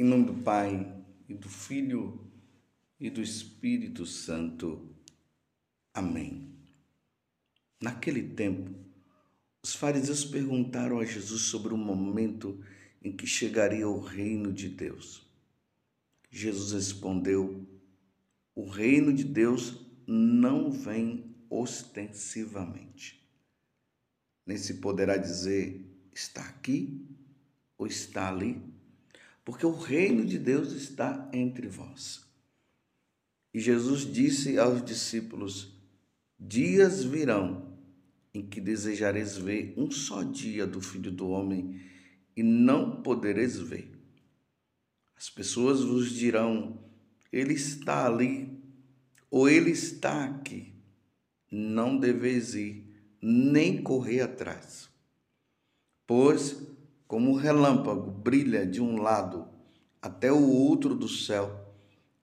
Em nome do Pai, e do Filho, e do Espírito Santo. Amém. Naquele tempo, os fariseus perguntaram a Jesus sobre o momento em que chegaria o reino de Deus. Jesus respondeu: O reino de Deus não vem ostensivamente. Nem se poderá dizer está aqui ou está ali, porque o reino de Deus está entre vós. E Jesus disse aos discípulos: Dias virão em que desejareis ver um só dia do Filho do Homem e não podereis ver. As pessoas vos dirão: Ele está ali, ou Ele está aqui. Não deveis ir, nem correr atrás. Pois, como o relâmpago brilha de um lado até o outro do céu,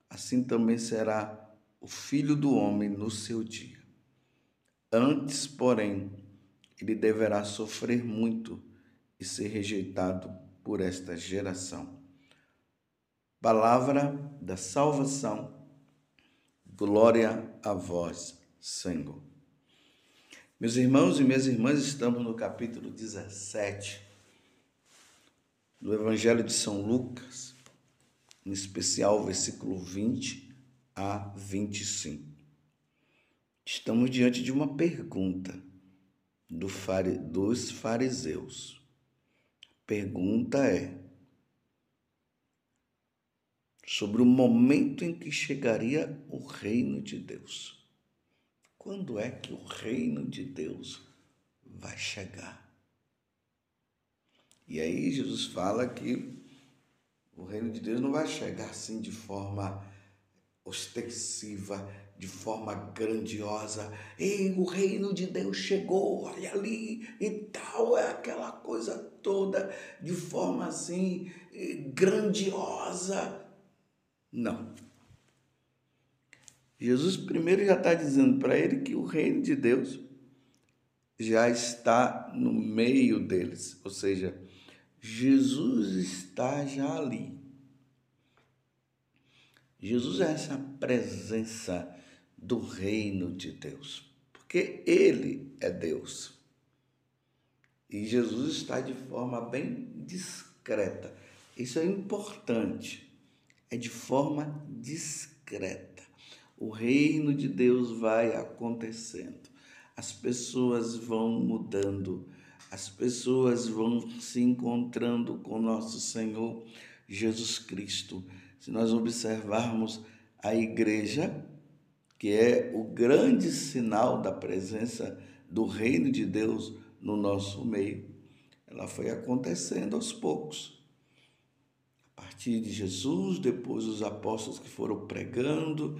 assim também será o filho do homem no seu dia. Antes, porém, ele deverá sofrer muito e ser rejeitado por esta geração. Palavra da salvação, glória a vós, Senhor. Meus irmãos e minhas irmãs, estamos no capítulo 17 do Evangelho de São Lucas, em especial versículo 20 a 25. Estamos diante de uma pergunta do dos fariseus. Pergunta é sobre o momento em que chegaria o reino de Deus. Quando é que o reino de Deus vai chegar? E aí Jesus fala que o reino de Deus não vai chegar assim de forma ostensiva, de forma grandiosa. Ei, o reino de Deus chegou, olha ali e tal, é aquela coisa toda de forma assim eh, grandiosa. Não. Jesus primeiro já está dizendo para ele que o reino de Deus já está no meio deles, ou seja, Jesus está já ali. Jesus é essa presença do reino de Deus, porque Ele é Deus. E Jesus está de forma bem discreta. Isso é importante. É de forma discreta. O reino de Deus vai acontecendo. As pessoas vão mudando as pessoas vão se encontrando com nosso Senhor Jesus Cristo. Se nós observarmos a igreja, que é o grande sinal da presença do reino de Deus no nosso meio, ela foi acontecendo aos poucos. A partir de Jesus, depois os apóstolos que foram pregando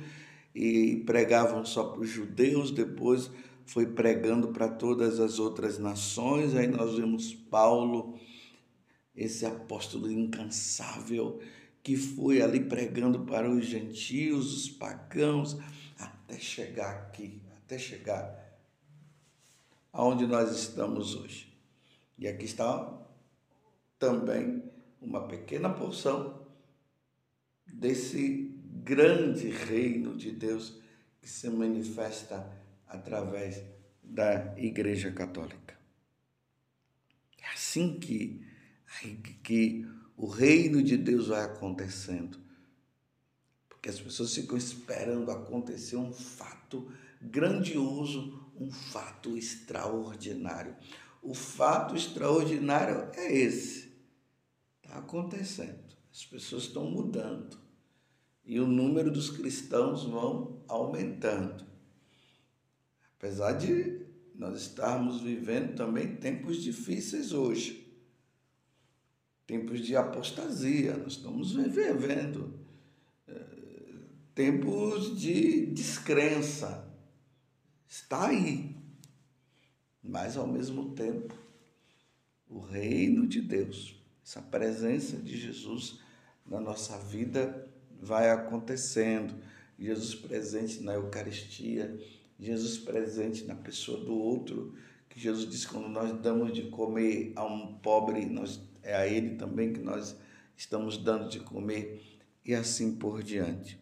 e pregavam só para os judeus, depois foi pregando para todas as outras nações. Aí nós vemos Paulo, esse apóstolo incansável, que foi ali pregando para os gentios, os pagãos, até chegar aqui, até chegar aonde nós estamos hoje. E aqui está também uma pequena porção desse grande reino de Deus que se manifesta através da Igreja Católica. É assim que, que o reino de Deus vai acontecendo. Porque as pessoas ficam esperando acontecer um fato grandioso, um fato extraordinário. O fato extraordinário é esse. Está acontecendo. As pessoas estão mudando. E o número dos cristãos vão aumentando. Apesar de nós estarmos vivendo também tempos difíceis hoje. Tempos de apostasia, nós estamos vivendo eh, tempos de descrença. Está aí. Mas ao mesmo tempo, o reino de Deus, essa presença de Jesus na nossa vida vai acontecendo. Jesus presente na Eucaristia, Jesus presente na pessoa do outro, que Jesus disse quando nós damos de comer a um pobre, nós, é a ele também que nós estamos dando de comer e assim por diante.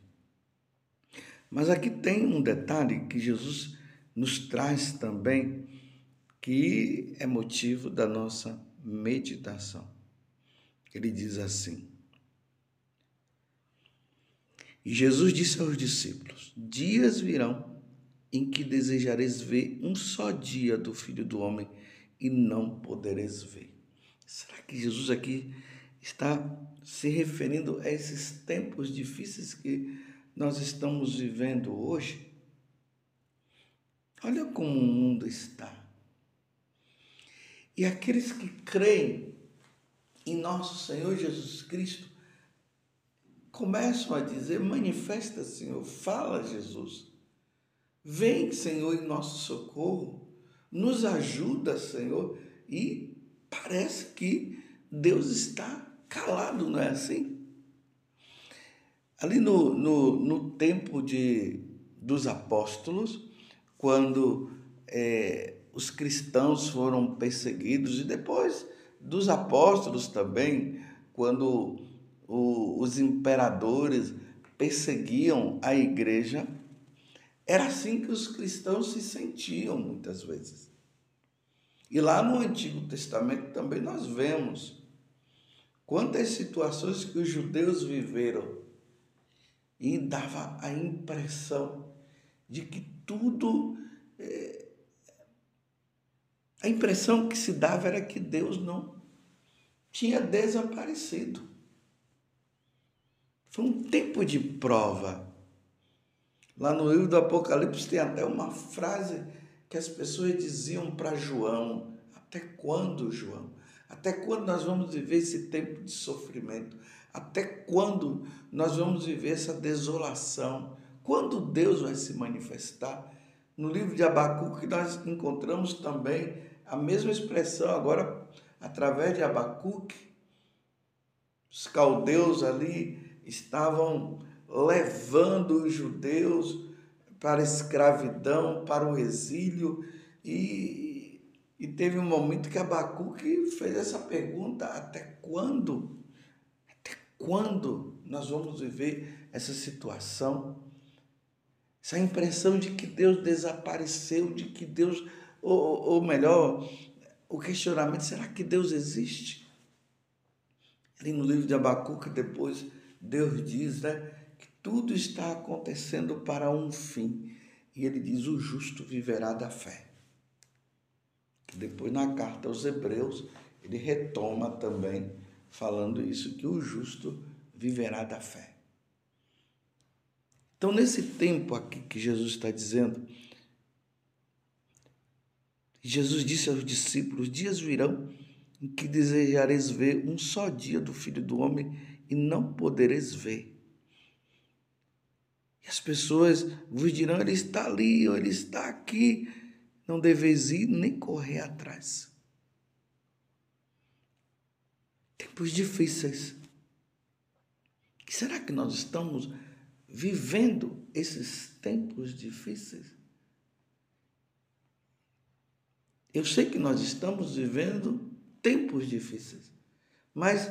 Mas aqui tem um detalhe que Jesus nos traz também, que é motivo da nossa meditação. Ele diz assim: E Jesus disse aos discípulos: Dias virão em que desejareis ver um só dia do Filho do Homem e não podereis ver. Será que Jesus aqui está se referindo a esses tempos difíceis que nós estamos vivendo hoje? Olha como o mundo está. E aqueles que creem em nosso Senhor Jesus Cristo começam a dizer: manifesta, Senhor, fala, Jesus. Vem, Senhor, em nosso socorro. Nos ajuda, Senhor. E parece que Deus está calado, não é assim? Ali no, no, no tempo de, dos apóstolos, quando é, os cristãos foram perseguidos, e depois dos apóstolos também, quando o, os imperadores perseguiam a igreja, era assim que os cristãos se sentiam muitas vezes. E lá no Antigo Testamento também nós vemos quantas situações que os judeus viveram e dava a impressão de que tudo. É, a impressão que se dava era que Deus não tinha desaparecido. Foi um tempo de prova. Lá no livro do Apocalipse tem até uma frase que as pessoas diziam para João: Até quando, João? Até quando nós vamos viver esse tempo de sofrimento? Até quando nós vamos viver essa desolação? Quando Deus vai se manifestar? No livro de Abacuque nós encontramos também a mesma expressão agora através de Abacuque. Os caldeus ali estavam levando os judeus para a escravidão, para o exílio, e, e teve um momento que Abacuque fez essa pergunta: até quando? Até quando nós vamos viver essa situação? Essa impressão de que Deus desapareceu, de que Deus, ou, ou melhor, o questionamento: será que Deus existe? Ali no livro de Abacuque, depois, Deus diz né, tudo está acontecendo para um fim. E ele diz: o justo viverá da fé. Depois, na carta aos Hebreus, ele retoma também, falando isso, que o justo viverá da fé. Então, nesse tempo aqui que Jesus está dizendo, Jesus disse aos discípulos: Dias virão em que desejareis ver um só dia do Filho do Homem e não podereis ver. E as pessoas vos dirão: Ele está ali, ou Ele está aqui. Não deveis ir nem correr atrás. Tempos difíceis. Será que nós estamos vivendo esses tempos difíceis? Eu sei que nós estamos vivendo tempos difíceis, mas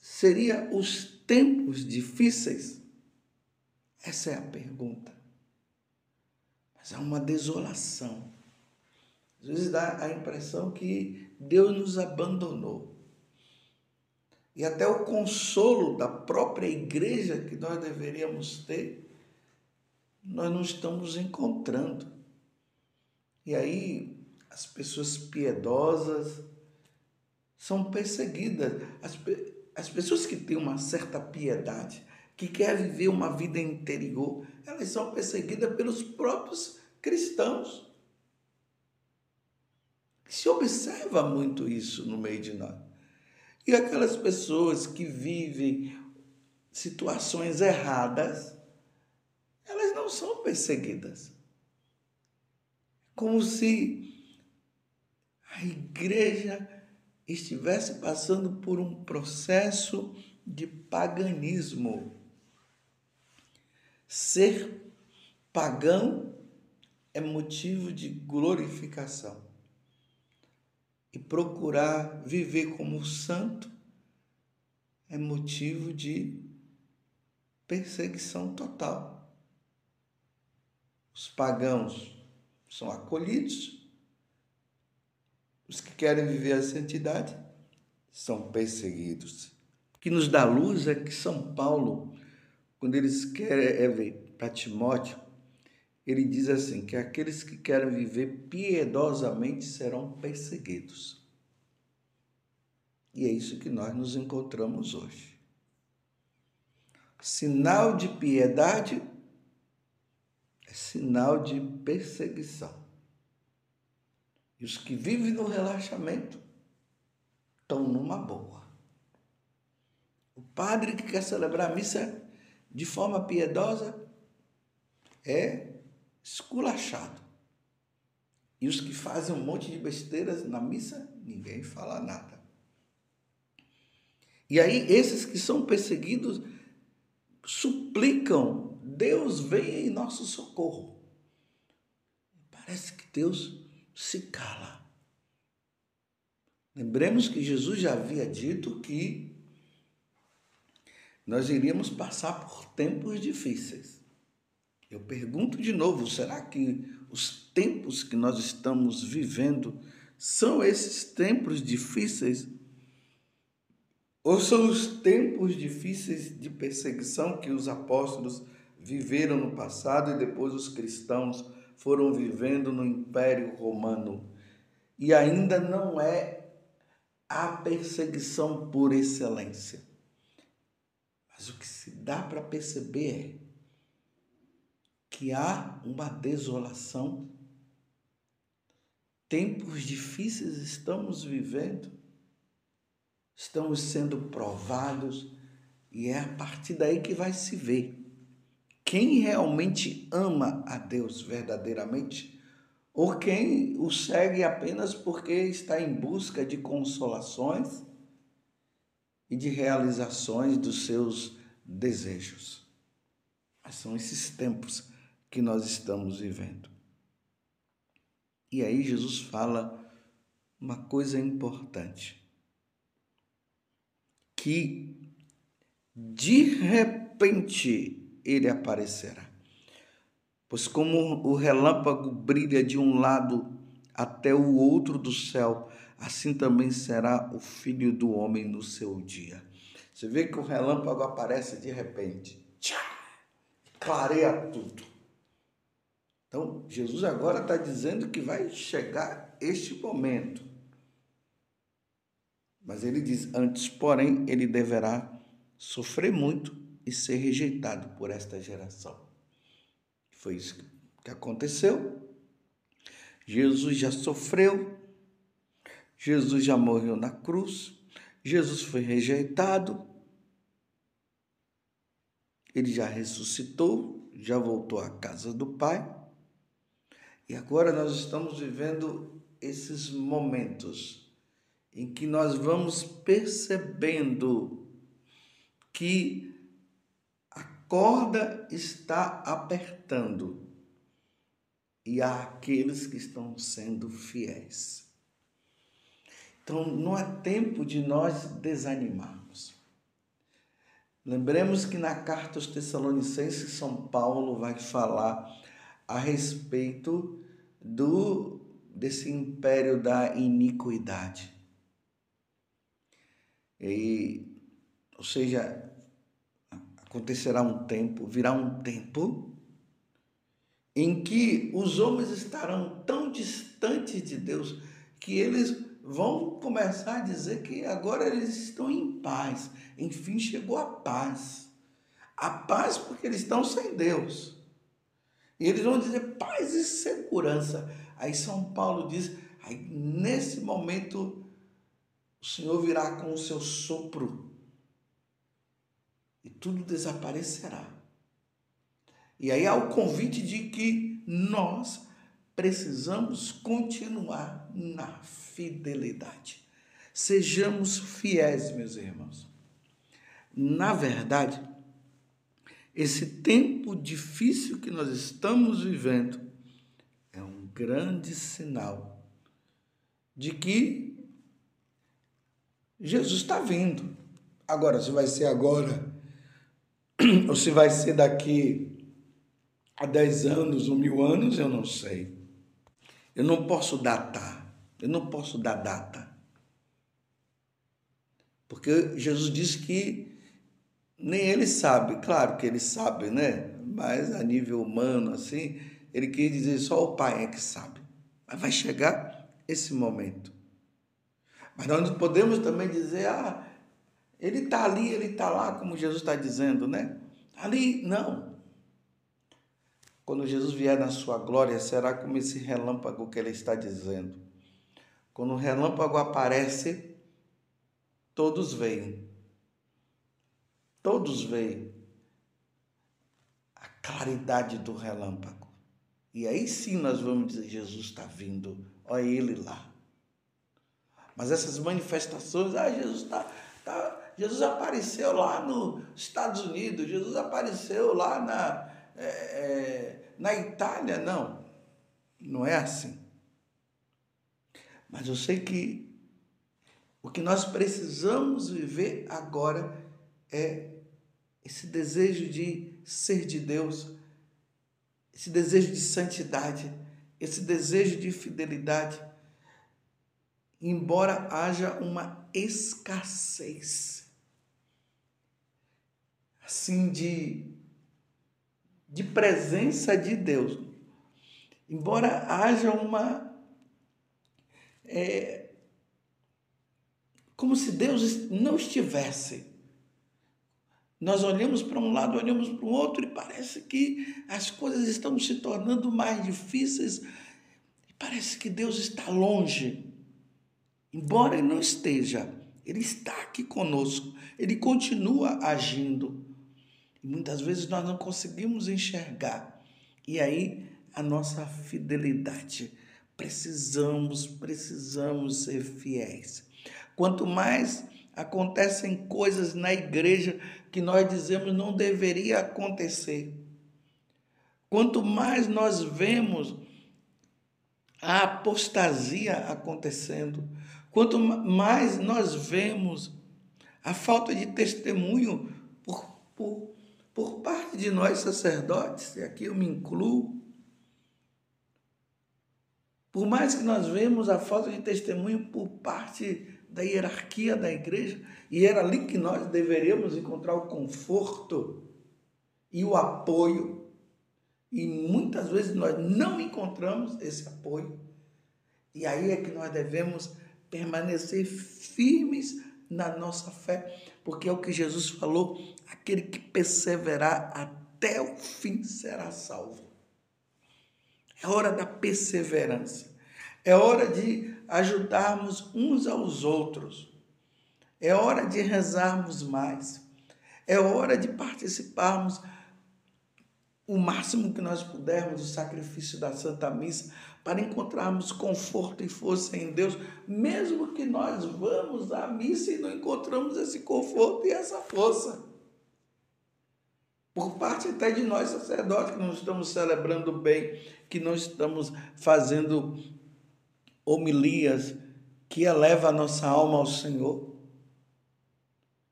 seria os tempos difíceis? Essa é a pergunta. Mas há uma desolação. Às vezes dá a impressão que Deus nos abandonou e até o consolo da própria igreja que nós deveríamos ter, nós não estamos encontrando. E aí as pessoas piedosas são perseguidas. As, as pessoas que têm uma certa piedade, que querem viver uma vida interior, elas são perseguidas pelos próprios cristãos. Se observa muito isso no meio de nós. E aquelas pessoas que vivem situações erradas, elas não são perseguidas. Como se a igreja estivesse passando por um processo de paganismo. Ser pagão é motivo de glorificação e procurar viver como santo é motivo de perseguição total. Os pagãos são acolhidos, os que querem viver a santidade são perseguidos. O que nos dá luz é que São Paulo, quando eles querem para Timóteo, ele diz assim: que aqueles que querem viver piedosamente serão perseguidos. E é isso que nós nos encontramos hoje. Sinal de piedade é sinal de perseguição. E os que vivem no relaxamento estão numa boa. O padre que quer celebrar a missa de forma piedosa é esculachado. E os que fazem um monte de besteiras na missa, ninguém fala nada. E aí, esses que são perseguidos suplicam, Deus venha em nosso socorro. Parece que Deus se cala. Lembremos que Jesus já havia dito que nós iríamos passar por tempos difíceis. Eu pergunto de novo: será que os tempos que nós estamos vivendo são esses tempos difíceis? Ou são os tempos difíceis de perseguição que os apóstolos viveram no passado e depois os cristãos foram vivendo no Império Romano? E ainda não é a perseguição por excelência. Mas o que se dá para perceber é que há uma desolação. Tempos difíceis estamos vivendo, estamos sendo provados, e é a partir daí que vai se ver quem realmente ama a Deus verdadeiramente ou quem o segue apenas porque está em busca de consolações e de realizações dos seus desejos. Mas são esses tempos que nós estamos vivendo. E aí Jesus fala uma coisa importante, que de repente ele aparecerá. Pois como o relâmpago brilha de um lado até o outro do céu, assim também será o filho do homem no seu dia. Você vê que o relâmpago aparece de repente, tchá, clareia tudo. Então, Jesus agora está dizendo que vai chegar este momento. Mas ele diz: antes, porém, ele deverá sofrer muito e ser rejeitado por esta geração. Foi isso que aconteceu. Jesus já sofreu, Jesus já morreu na cruz, Jesus foi rejeitado, ele já ressuscitou, já voltou à casa do Pai. E agora nós estamos vivendo esses momentos em que nós vamos percebendo que a corda está apertando e há aqueles que estão sendo fiéis. Então não é tempo de nós desanimarmos. Lembremos que na carta aos Tessalonicenses, São Paulo vai falar a respeito do desse império da iniquidade. E, ou seja, acontecerá um tempo, virá um tempo em que os homens estarão tão distantes de Deus que eles vão começar a dizer que agora eles estão em paz. Enfim, chegou a paz. A paz porque eles estão sem Deus. E eles vão dizer paz e segurança. Aí São Paulo diz: aí nesse momento o Senhor virá com o seu sopro e tudo desaparecerá. E aí há o convite de que nós precisamos continuar na fidelidade. Sejamos fiéis, meus irmãos. Na verdade, esse tempo difícil que nós estamos vivendo é um grande sinal de que Jesus está vindo. Agora, se vai ser agora, ou se vai ser daqui a dez anos ou mil anos, eu não sei. Eu não posso datar, eu não posso dar data. Porque Jesus disse que nem ele sabe, claro que ele sabe, né? Mas a nível humano, assim, ele quer dizer só o Pai é que sabe. Mas vai chegar esse momento. Mas nós não podemos também dizer, ah, ele está ali, ele está lá, como Jesus está dizendo, né? Ali, não. Quando Jesus vier na sua glória, será como esse relâmpago que ele está dizendo. Quando o relâmpago aparece, todos veem. Todos veem a claridade do relâmpago. E aí sim nós vamos dizer: Jesus está vindo, olha ele lá. Mas essas manifestações, ah, Jesus está. Tá, Jesus apareceu lá nos Estados Unidos, Jesus apareceu lá na, é, é, na Itália. Não, não é assim. Mas eu sei que o que nós precisamos viver agora é esse desejo de ser de Deus, esse desejo de santidade, esse desejo de fidelidade, embora haja uma escassez assim de, de presença de Deus. Embora haja uma. É, como se Deus não estivesse. Nós olhamos para um lado, olhamos para o outro e parece que as coisas estão se tornando mais difíceis. Parece que Deus está longe. Embora Ele não esteja, Ele está aqui conosco, Ele continua agindo. Muitas vezes nós não conseguimos enxergar. E aí a nossa fidelidade. Precisamos, precisamos ser fiéis. Quanto mais acontecem coisas na igreja que nós dizemos não deveria acontecer. Quanto mais nós vemos a apostasia acontecendo, quanto mais nós vemos a falta de testemunho por, por por parte de nós sacerdotes, e aqui eu me incluo, por mais que nós vemos a falta de testemunho por parte da hierarquia da igreja, e era ali que nós deveríamos encontrar o conforto e o apoio, e muitas vezes nós não encontramos esse apoio, e aí é que nós devemos permanecer firmes na nossa fé, porque é o que Jesus falou: aquele que perseverar até o fim será salvo. É hora da perseverança, é hora de ajudarmos uns aos outros, é hora de rezarmos mais, é hora de participarmos o máximo que nós pudermos do sacrifício da Santa Missa para encontrarmos conforto e força em Deus, mesmo que nós vamos à missa e não encontramos esse conforto e essa força. Por parte até de nós sacerdotes que não estamos celebrando bem, que não estamos fazendo homilias que eleva a nossa alma ao Senhor.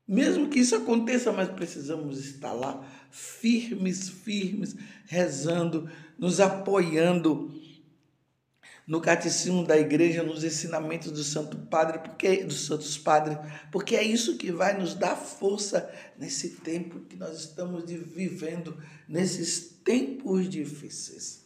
Mesmo que isso aconteça, mas precisamos estar lá firmes, firmes, rezando, nos apoiando no catecismo da igreja, nos ensinamentos do Santo Padre, porque dos Santos Padres, porque é isso que vai nos dar força nesse tempo que nós estamos vivendo, nesses tempos difíceis.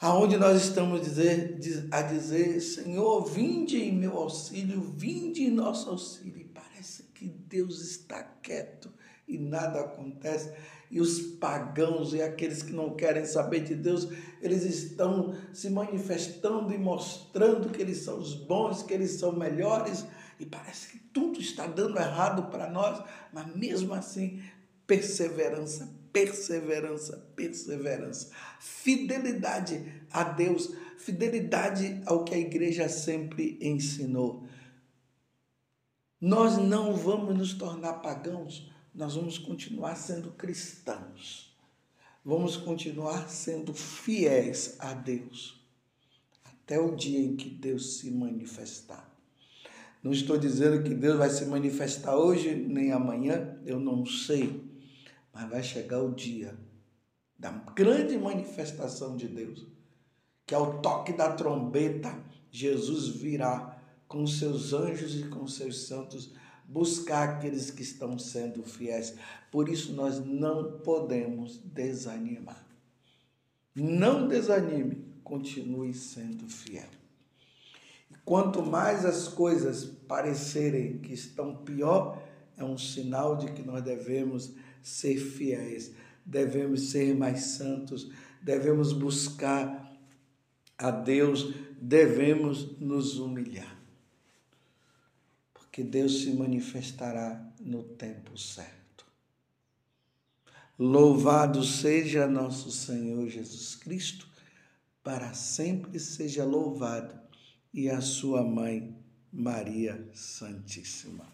Aonde nós estamos dizer, a dizer, Senhor, vinde em meu auxílio, vinde em nosso auxílio. E parece que Deus está quieto e nada acontece e os pagãos e aqueles que não querem saber de Deus, eles estão se manifestando e mostrando que eles são os bons, que eles são melhores, e parece que tudo está dando errado para nós, mas mesmo assim, perseverança, perseverança, perseverança, fidelidade a Deus, fidelidade ao que a igreja sempre ensinou. Nós não vamos nos tornar pagãos nós vamos continuar sendo cristãos. Vamos continuar sendo fiéis a Deus até o dia em que Deus se manifestar. Não estou dizendo que Deus vai se manifestar hoje nem amanhã, eu não sei. Mas vai chegar o dia da grande manifestação de Deus, que ao toque da trombeta, Jesus virá com seus anjos e com seus santos buscar aqueles que estão sendo fiéis. Por isso nós não podemos desanimar. Não desanime, continue sendo fiel. E quanto mais as coisas parecerem que estão pior, é um sinal de que nós devemos ser fiéis, devemos ser mais santos, devemos buscar a Deus, devemos nos humilhar. Porque Deus se manifestará no tempo certo. Louvado seja nosso Senhor Jesus Cristo, para sempre seja louvado, e a sua mãe, Maria Santíssima.